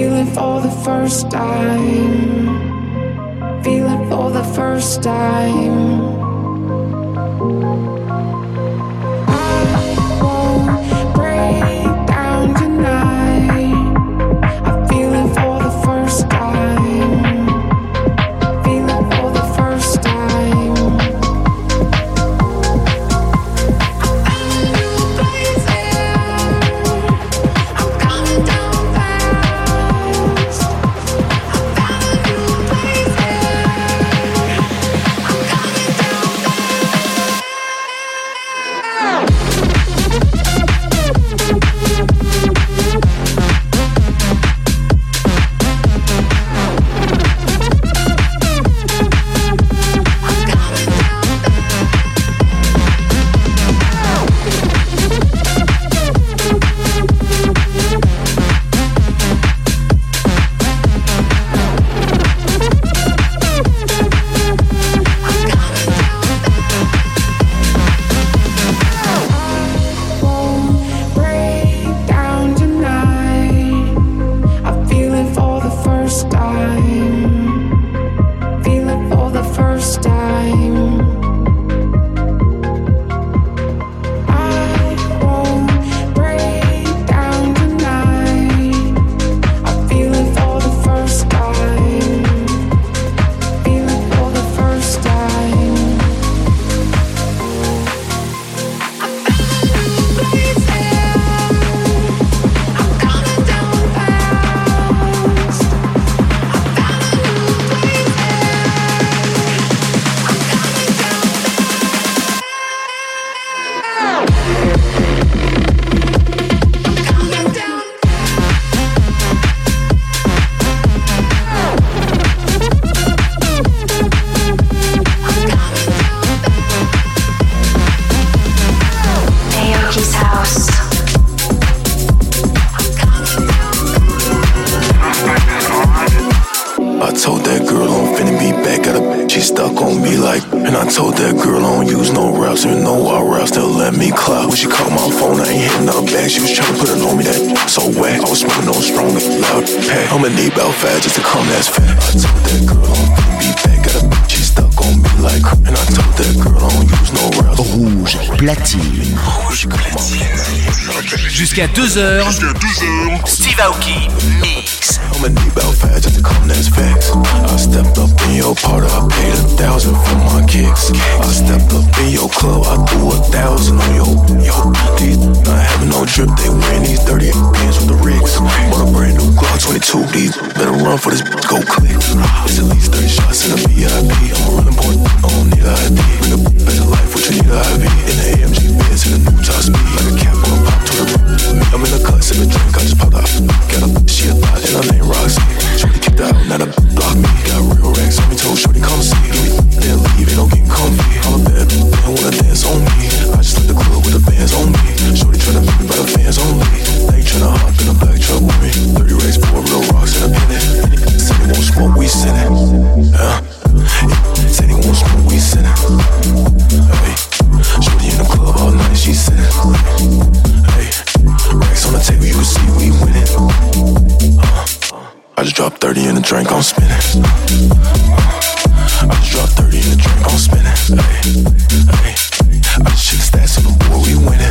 I feel it for the first time. Feel it for the first time. Jusqu'à 2h, Steve Aoki Mix. I'ma need about five just to come, that's facts. I stepped up in your party, I paid a thousand for my kicks. I stepped up in your club, I threw a thousand on your, yo. These not having no drip, they wearing these dirty pants with the rigs. Bought a brand new Glock 22, these better run for this, go click. It's at least 30 shots in a VIP. I'm a running boy, I don't need a ID. Bring a better life, what you need a ID. fresh. drink, on spinning. I just dropped 30 in the drink, on spinning. Ay, ay. I just hit the stats of the war, we winning.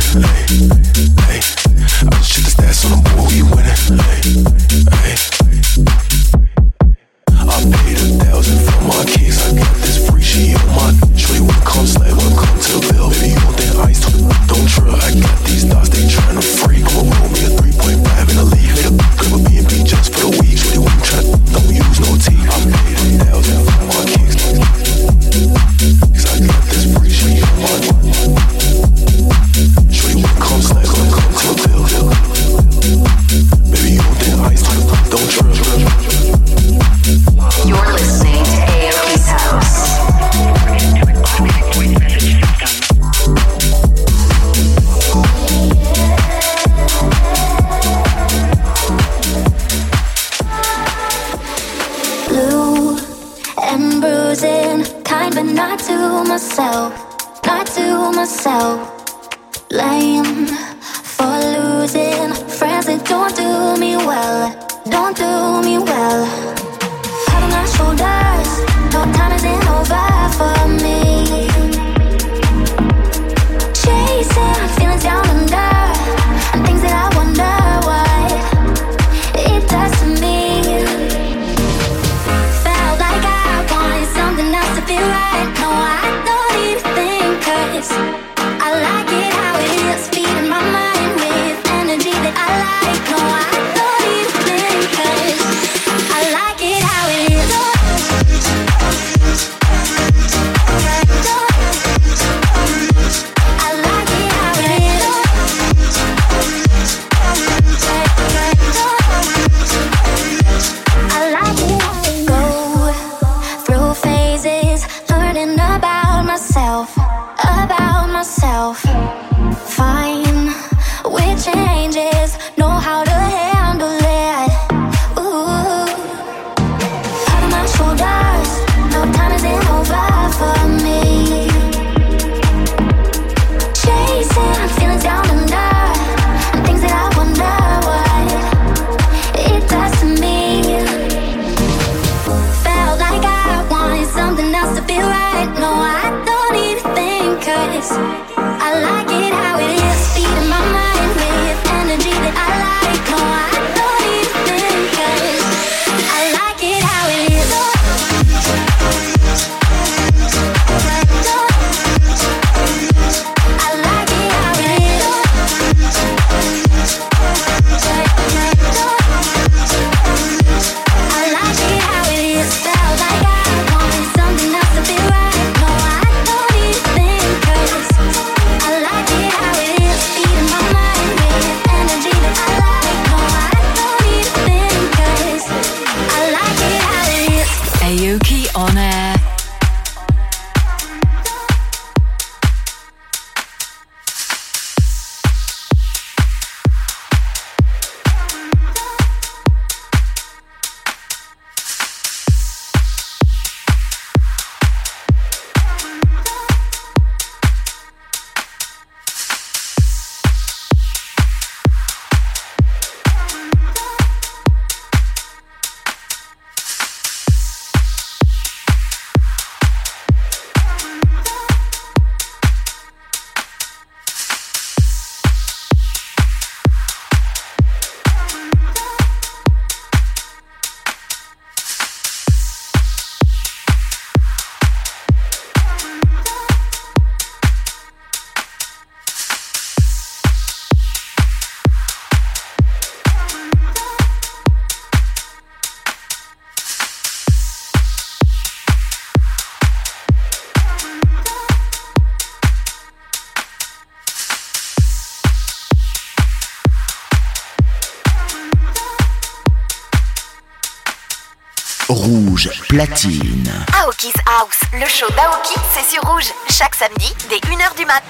Rouge Platine. Aoki's House, le show d'Aoki, c'est sur Rouge, chaque samedi dès 1h du mat.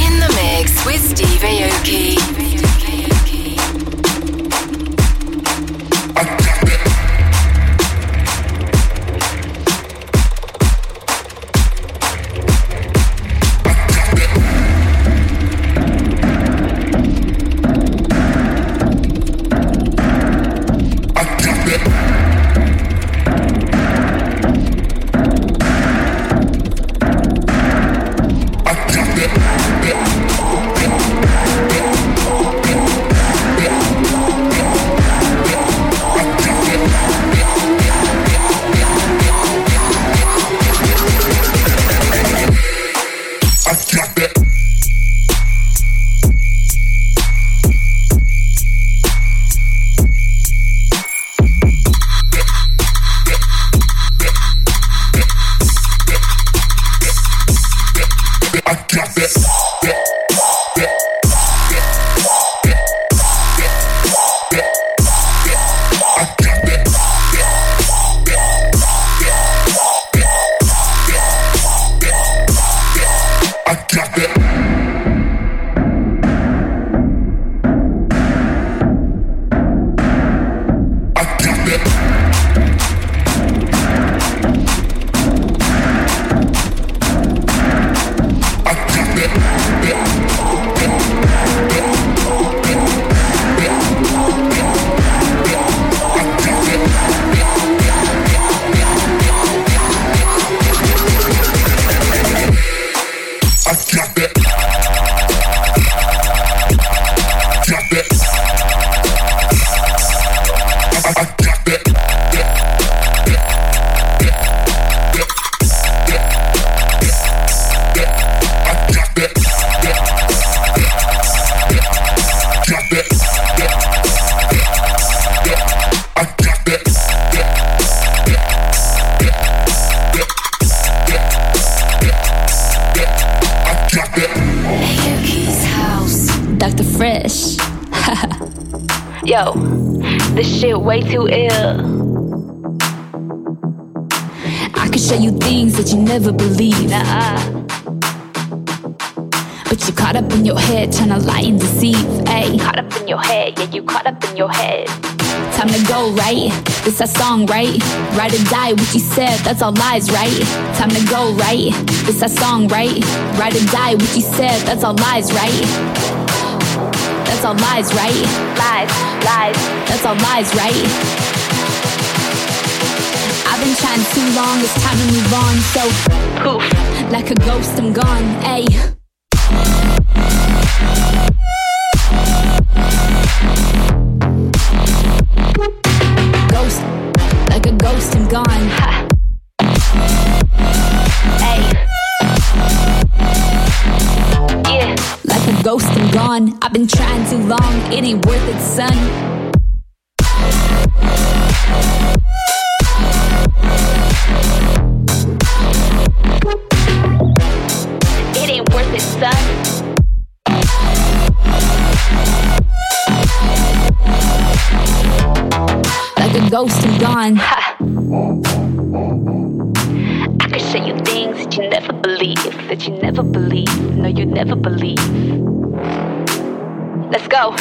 In the mix with Steve Aoki. A song, right? Ride or die, what you said, that's all lies, right? Time to go, right? It's that song, right? Ride or die, what you said, that's all lies, right? That's all lies, right? Lies, lies, that's all lies, right? I've been trying too long, it's time to move on, so poof, like a ghost, I'm gone, ayy. A ghost, Hey. Yeah, like a ghost, I'm gone. I've been trying too long, it ain't worth it, son. It ain't worth it, son. Like a ghost, I'm gone. I could show you things that you never believe, that you never believe, no, you never believe. Let's go.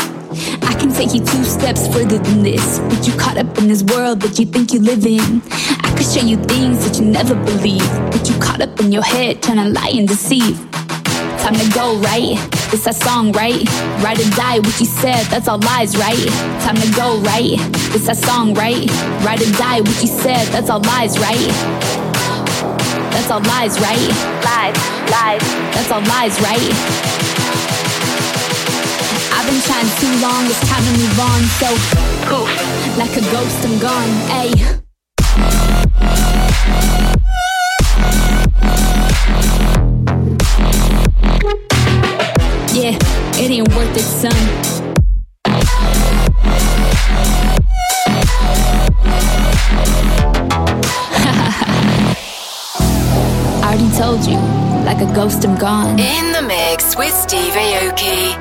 I can take you two steps further than this. But you caught up in this world that you think you live in. I could show you things that you never believe. But you caught up in your head trying to lie and deceive. Time to go, right? It's that song, right? Ride or die, what you said, that's all lies, right? Time to go, right? It's that song, right? Ride or die, what you said, that's all lies, right? That's all lies, right? Lies, lies, that's all lies, right? I've been trying too long, it's time to move on, so poof, like a ghost, I'm gone, ayy. It ain't worth it, son. I already told you, like a ghost, I'm gone. In the mix with Steve Aoki.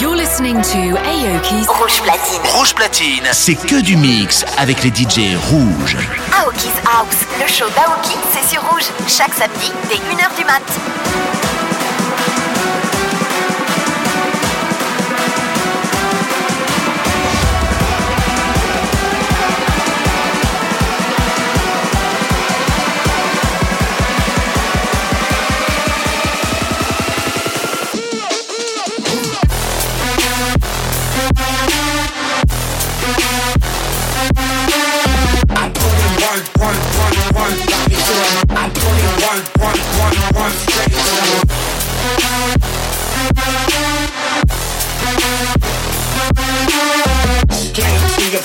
You're listening to Aoki's Rouge platine. Rouge platine, c'est que du mix avec les DJ rouges. Aoki's House. Le show d'Aoki, c'est sur Rouge. Chaque samedi, dès 1h du mat.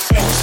This is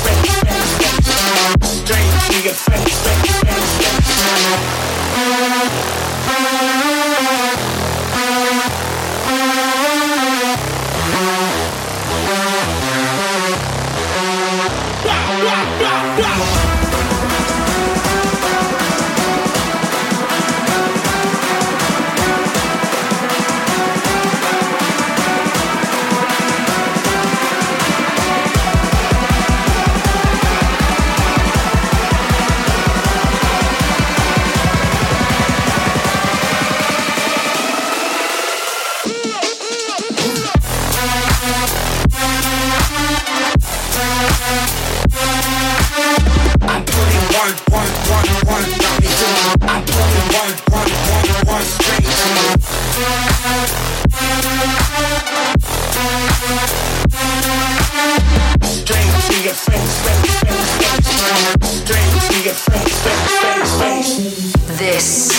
Steve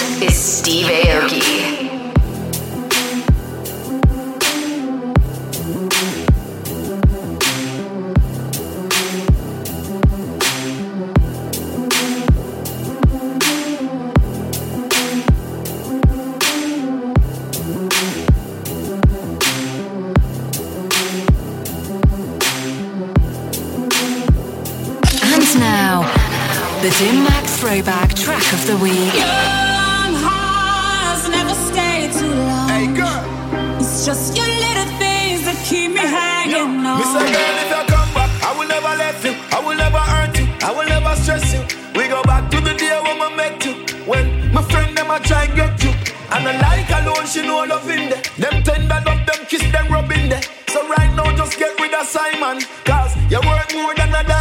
Track of the Week. Young hearts never stay too long. Hey girl, It's just your little things that keep me hanging on. Me say, girl, if you come back, I will never let you. I will never hurt you. I will never stress you. We go back to the day when we met you. When my friend them a try and get you. And I like alone, she know love in there. Them tender love, them kiss, them rub in there. So right now, just get rid of Simon. Cause you worth more than a diamond.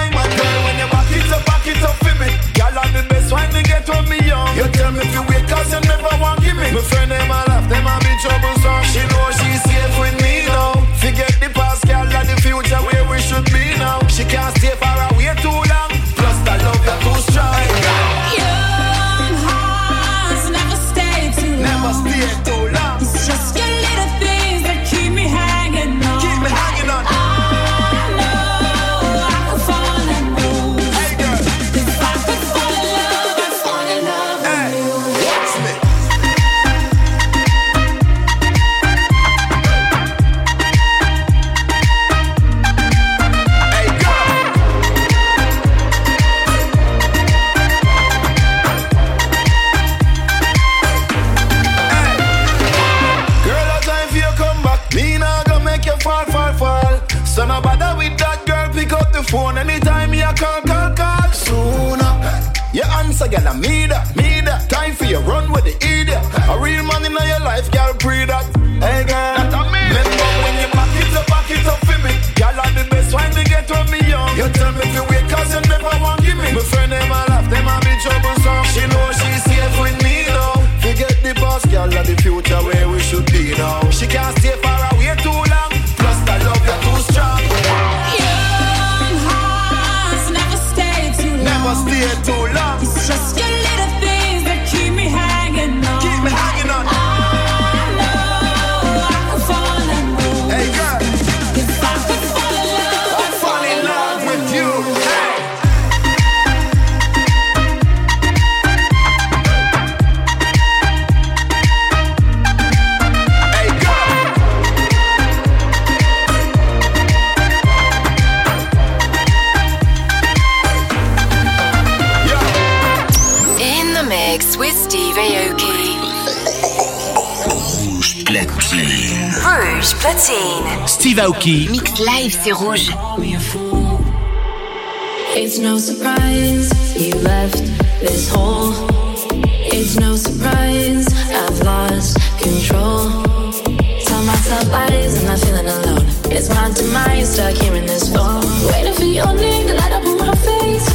Get when me young. You tell me if you wait, cause you never want give me. My friend, them a laugh, them a be troublesome. She know she's safe with me now. Forget the past, girl, and the future where we should be now. She can't stay far away bother with that girl. Pick up the phone anytime you call, call, call. Sooner. You answer, girl, I me that, me that. Time for you run with the idiot. A real man in your life, girl, pre that. Hey, girl. That a me. Remember when you back it up, back it up for me. Girl, I'm the best wine to get when me young. You tell me if you wait, cause you never want give me. My friend, them a laugh, them a be troublesome. She know she's safe with me now. Forget the past, girl, and the future where we should be now. She can't stay far away platine. Steve Aoki. Mix live, c'est rouge. It's no surprise you left this hole. It's no surprise I've lost control. Tell myself lies, I'm not feeling alone. It's my demise, stuck here in this phone. Waiting for your name to light up on my face.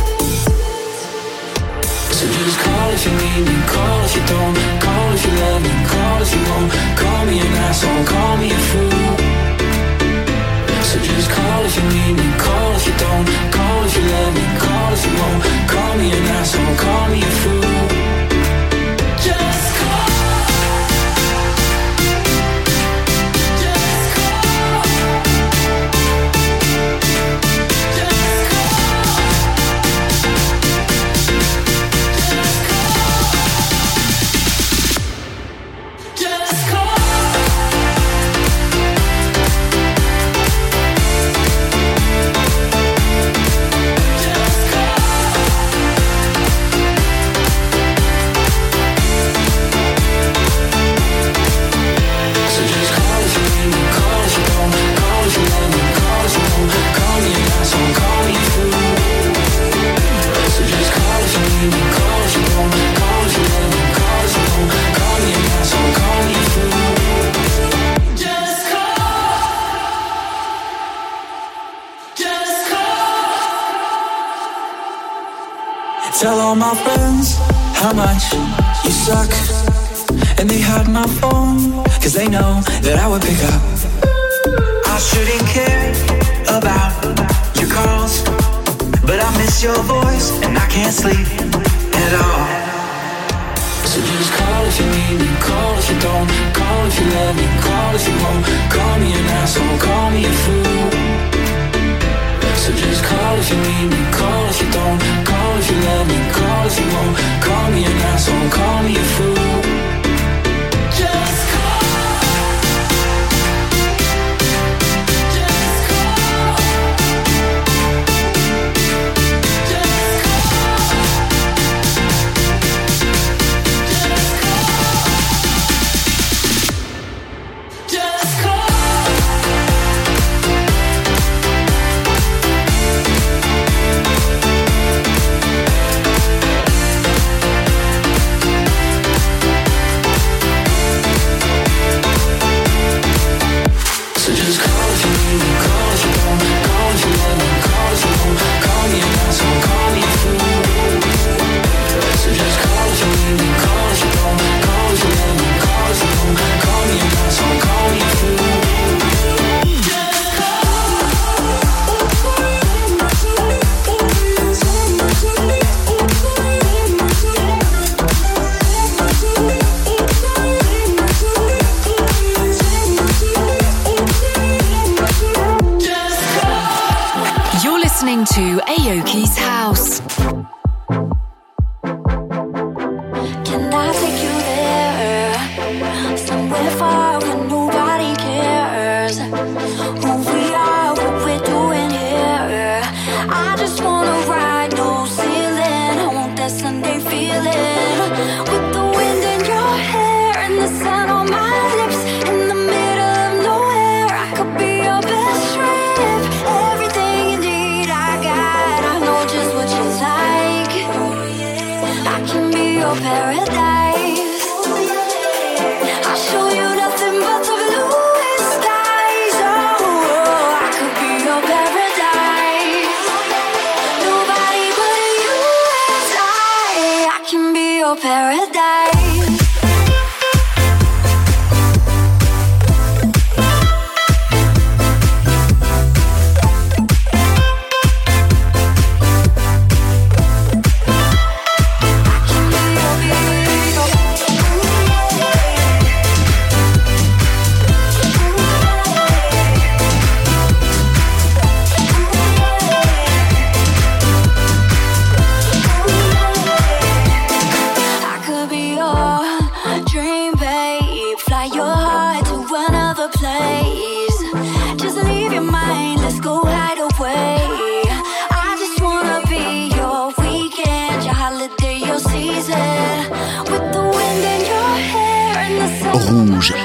So just call if you need me, call if you don't, call if you love me, call if you won't. Call me an asshole, call me a fool. So just call if you need me, call if you don't, call if you love me, call if you won't. Call me an asshole, call me a fool.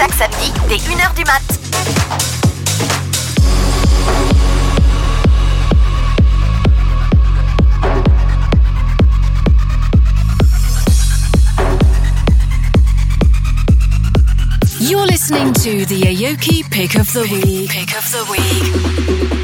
chaque samedi dès 1h du mat. You're listening to the Aoki Pick of the Week. Pick of the Week.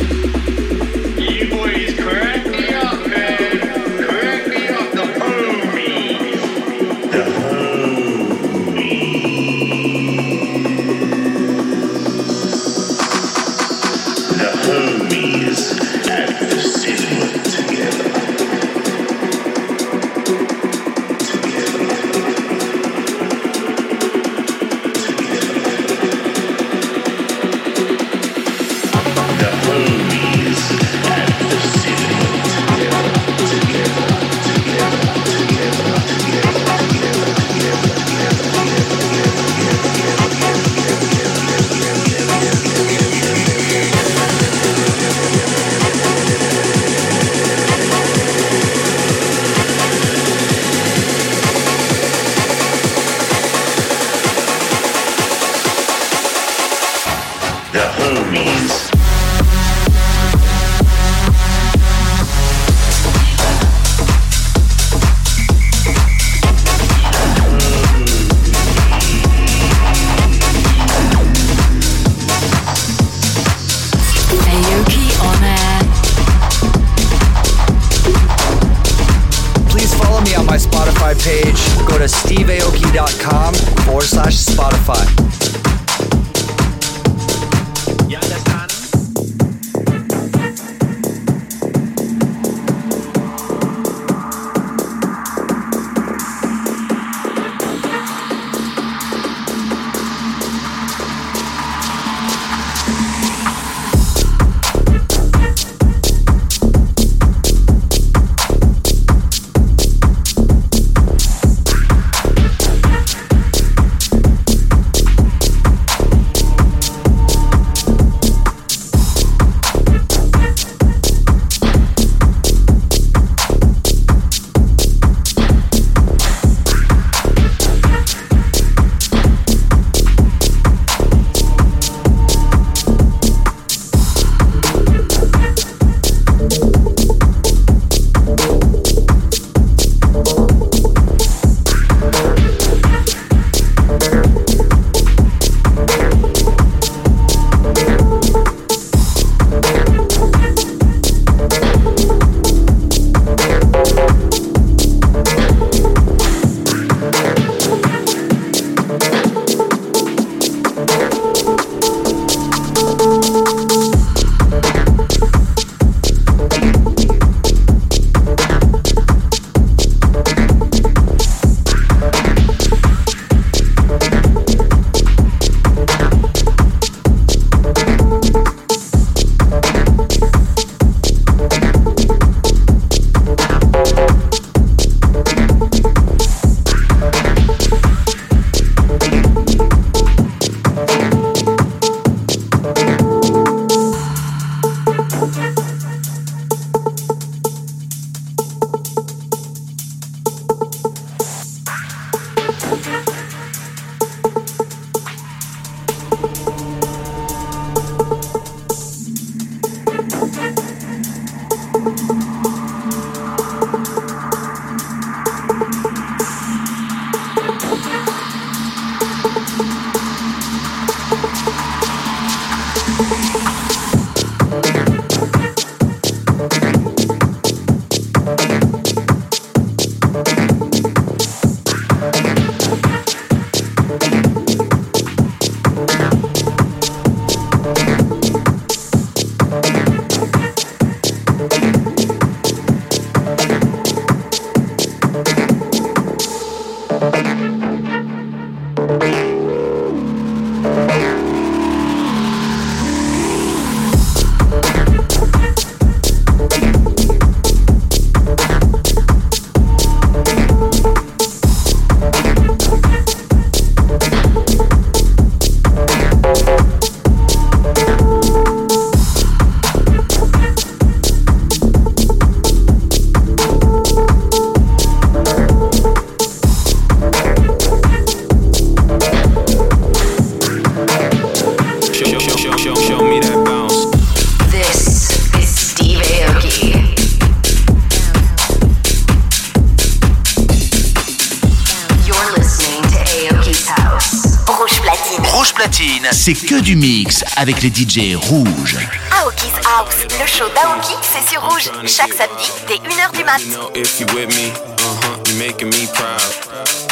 C'est que du mix avec les DJ rouges. Aoki's House, le show d'Aoki, c'est sur Rouge. Chaque samedi, dès 1h du mat. If you with me, uh-huh, you making me proud.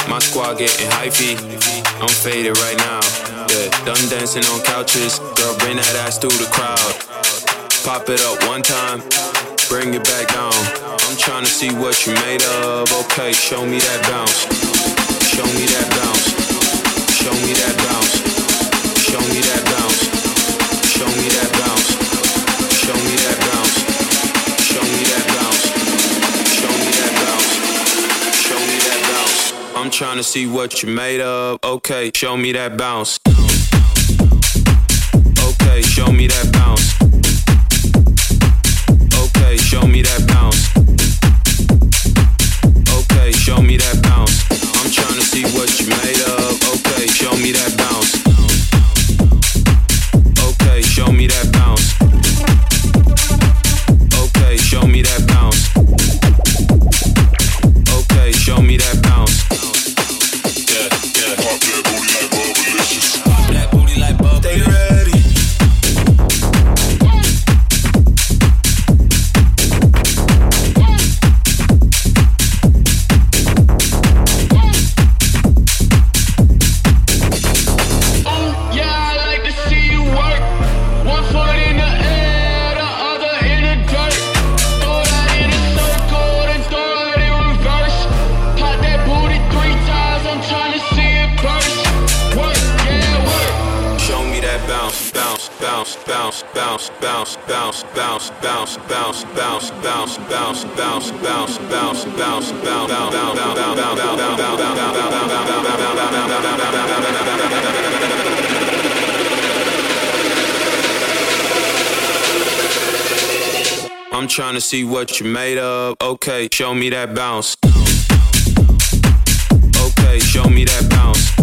My squad getting hyphy, I'm faded right now. Yeah, done dancing on couches, girl, bring that ass through the crowd. Pop it up one time, bring it back down. I'm trying to see what you made of. Okay, show me that bounce. Show me that bounce. Show me that bounce. Trying to see what you made of. Okay, show me that bounce. Okay, show me that bounce. Okay, show me that bounce. Okay, show me that bounce. I'm trying to see what you made of. Okay, show me that bounce. Bounce, bounce, bounce, bounce, bounce, bounce, bounce, bounce, bounce, bounce, bounce, bounce, I'm trying to see what you made of. Okay, show me that bounce. Okay, show me that bounce.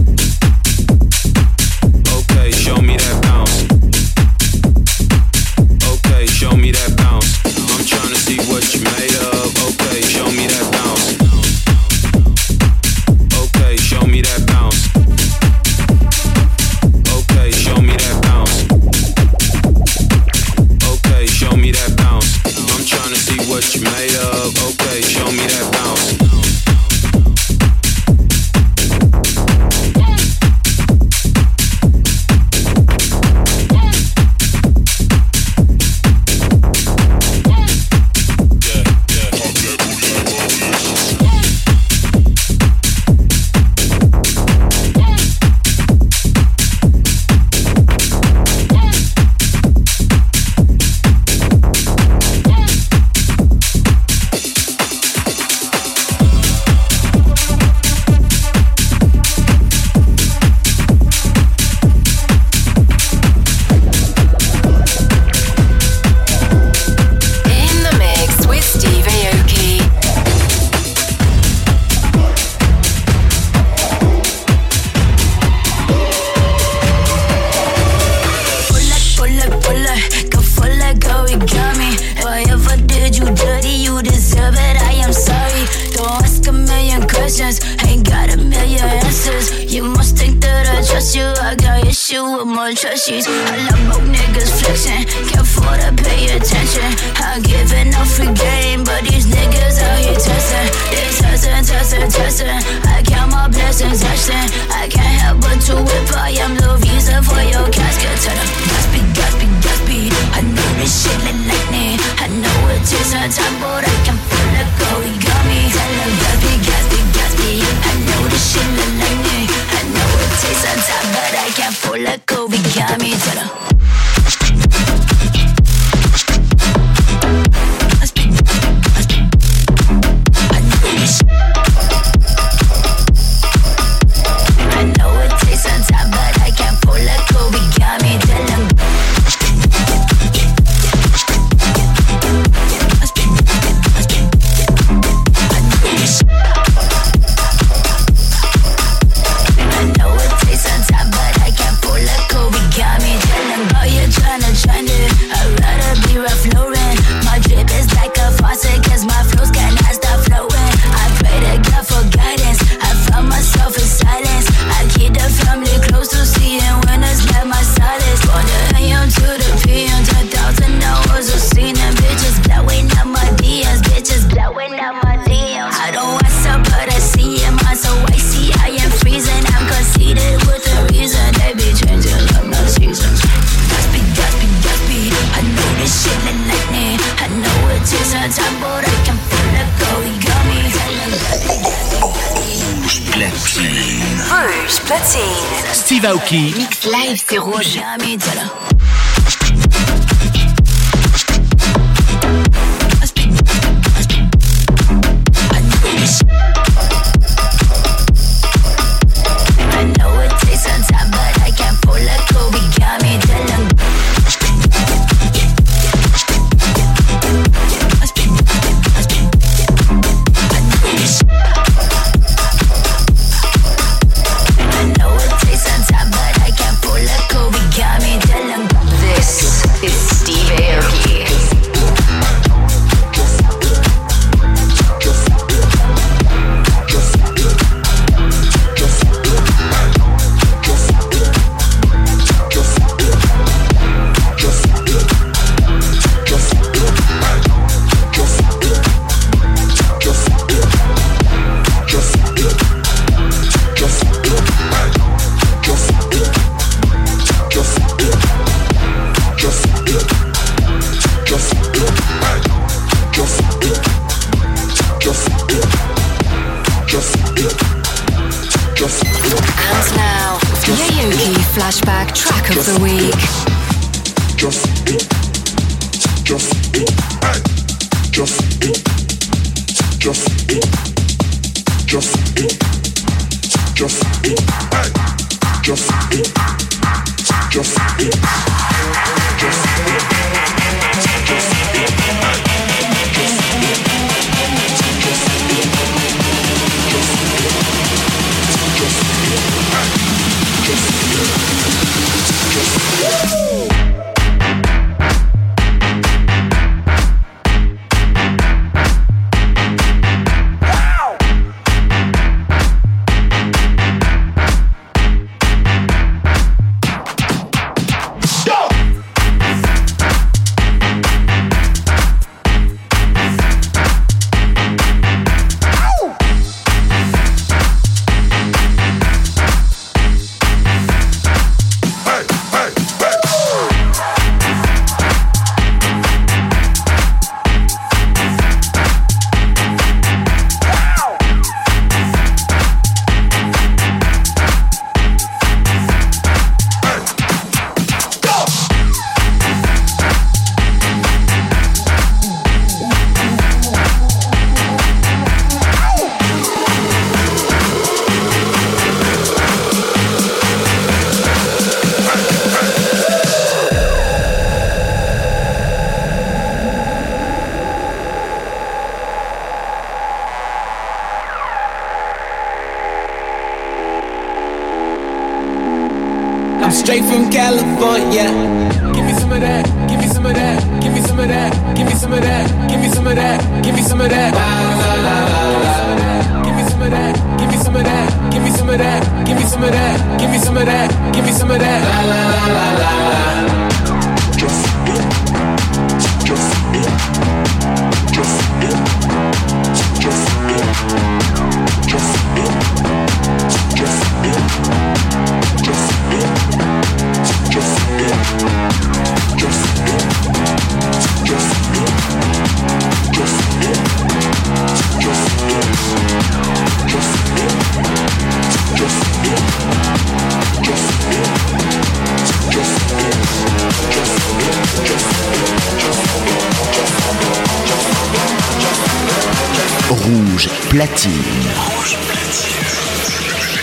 Okay, show me that bounce. Show me that bounce. I'm trying to see what you made of. Okay, show me that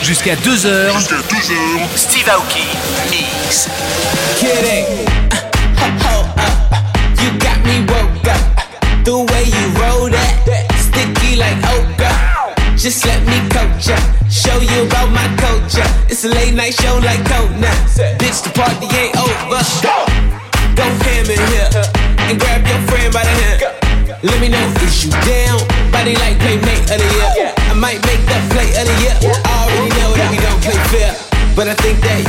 Jusqu'à 2h. 2h. Steve Aoki. Mix. Kidding. Uh, uh, uh, you got me woke up. The way you roll that. Sticky like okra. Just let me coach ya. Show you about my culture. It's a late night show like Kona. Bitch, the party ain't over. Go ham in here. And grab your friend by the hand. Let me know, is you down? Body like playmate of the year. I might make that play of the year. But I think that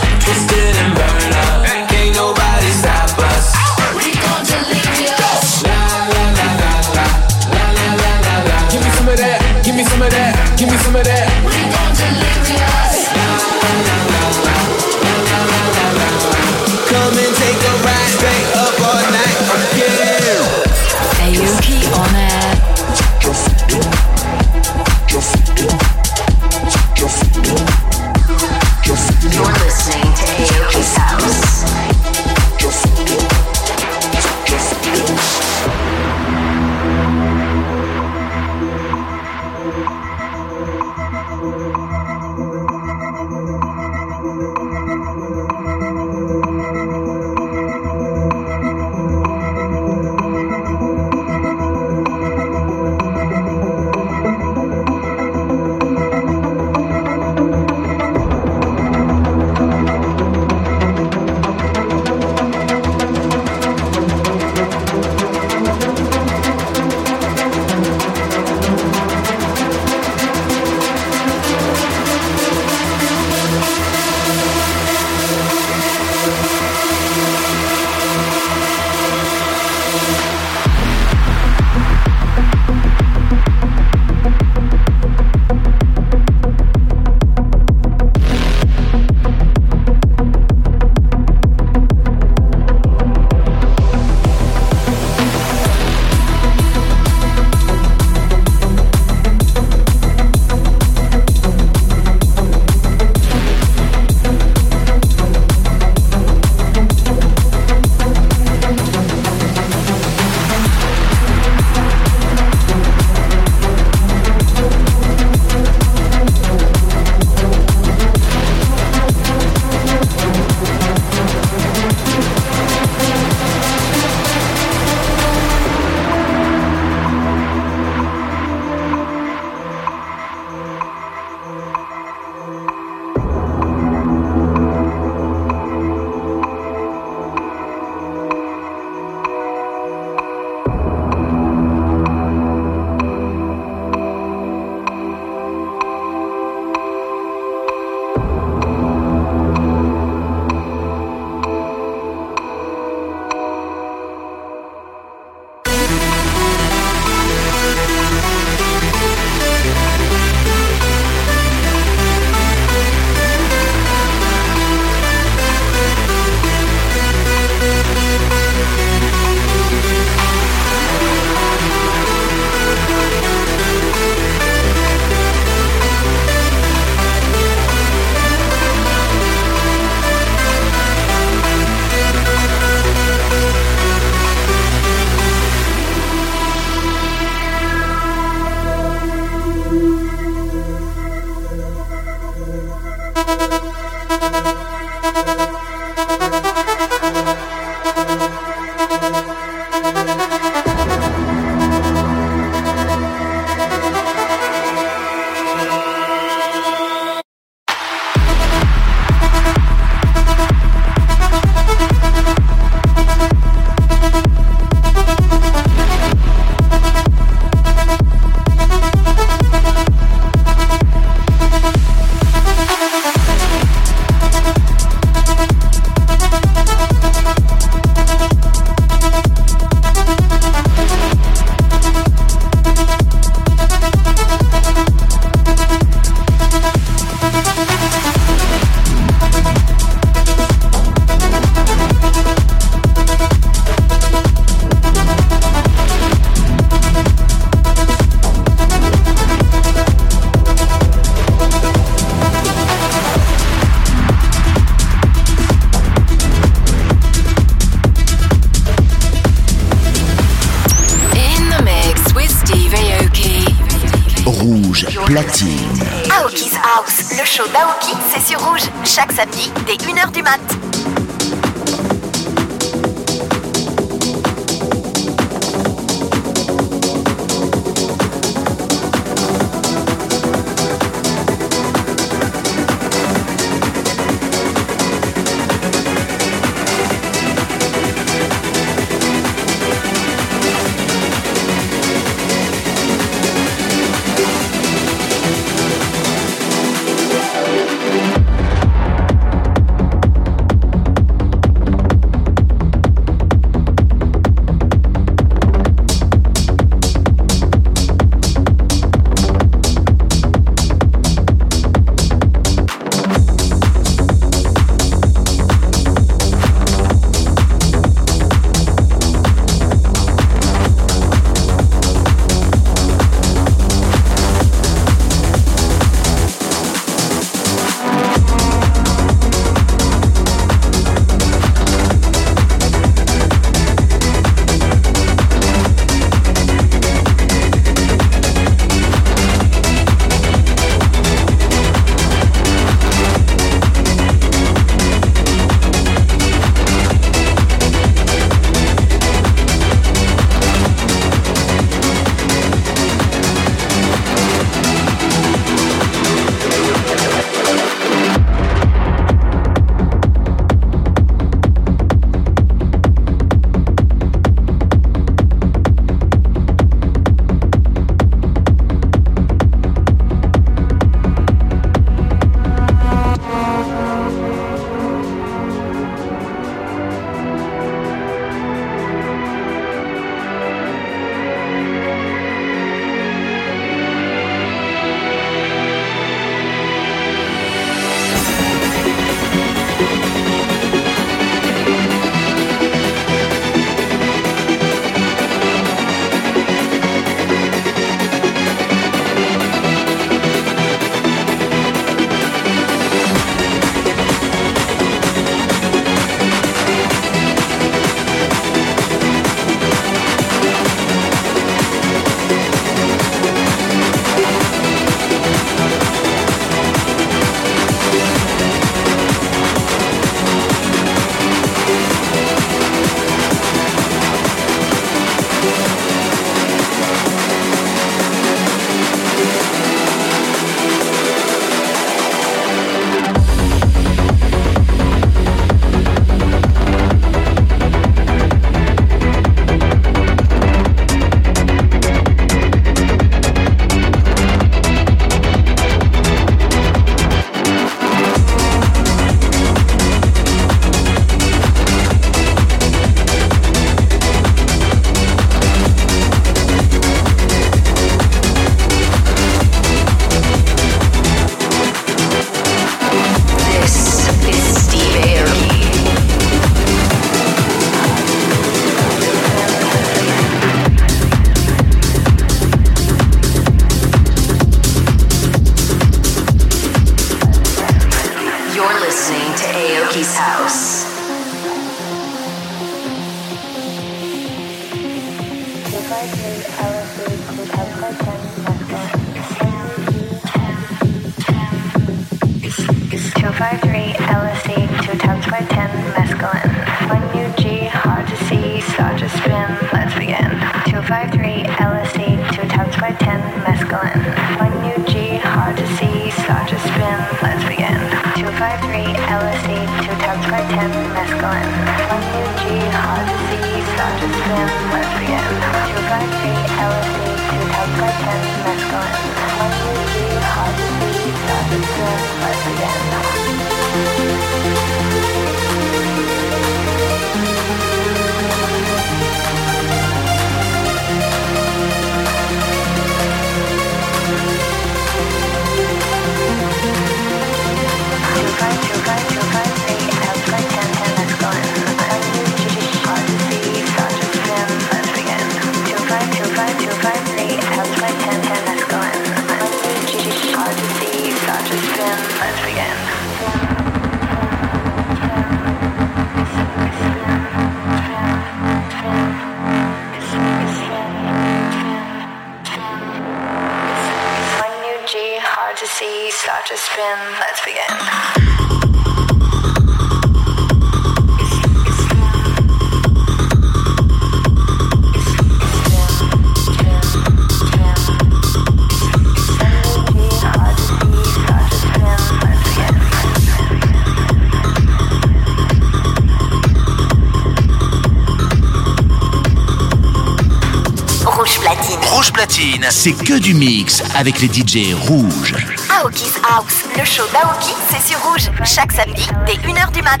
Rouge platine. Rouge platine. C'est que du mix avec les DJ rouges. Aoki's House. Le show d'Aoki, c'est sur Rouge, chaque samedi dès 1h du mat.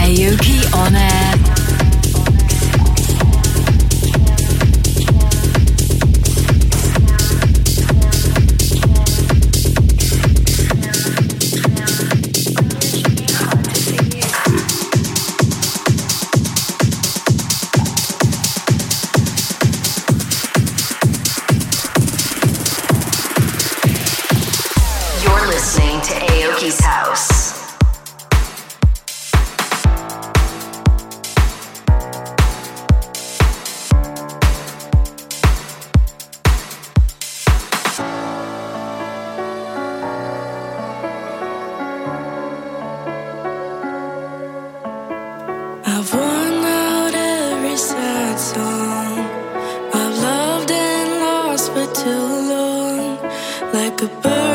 Aoki on air. too long, like a bird.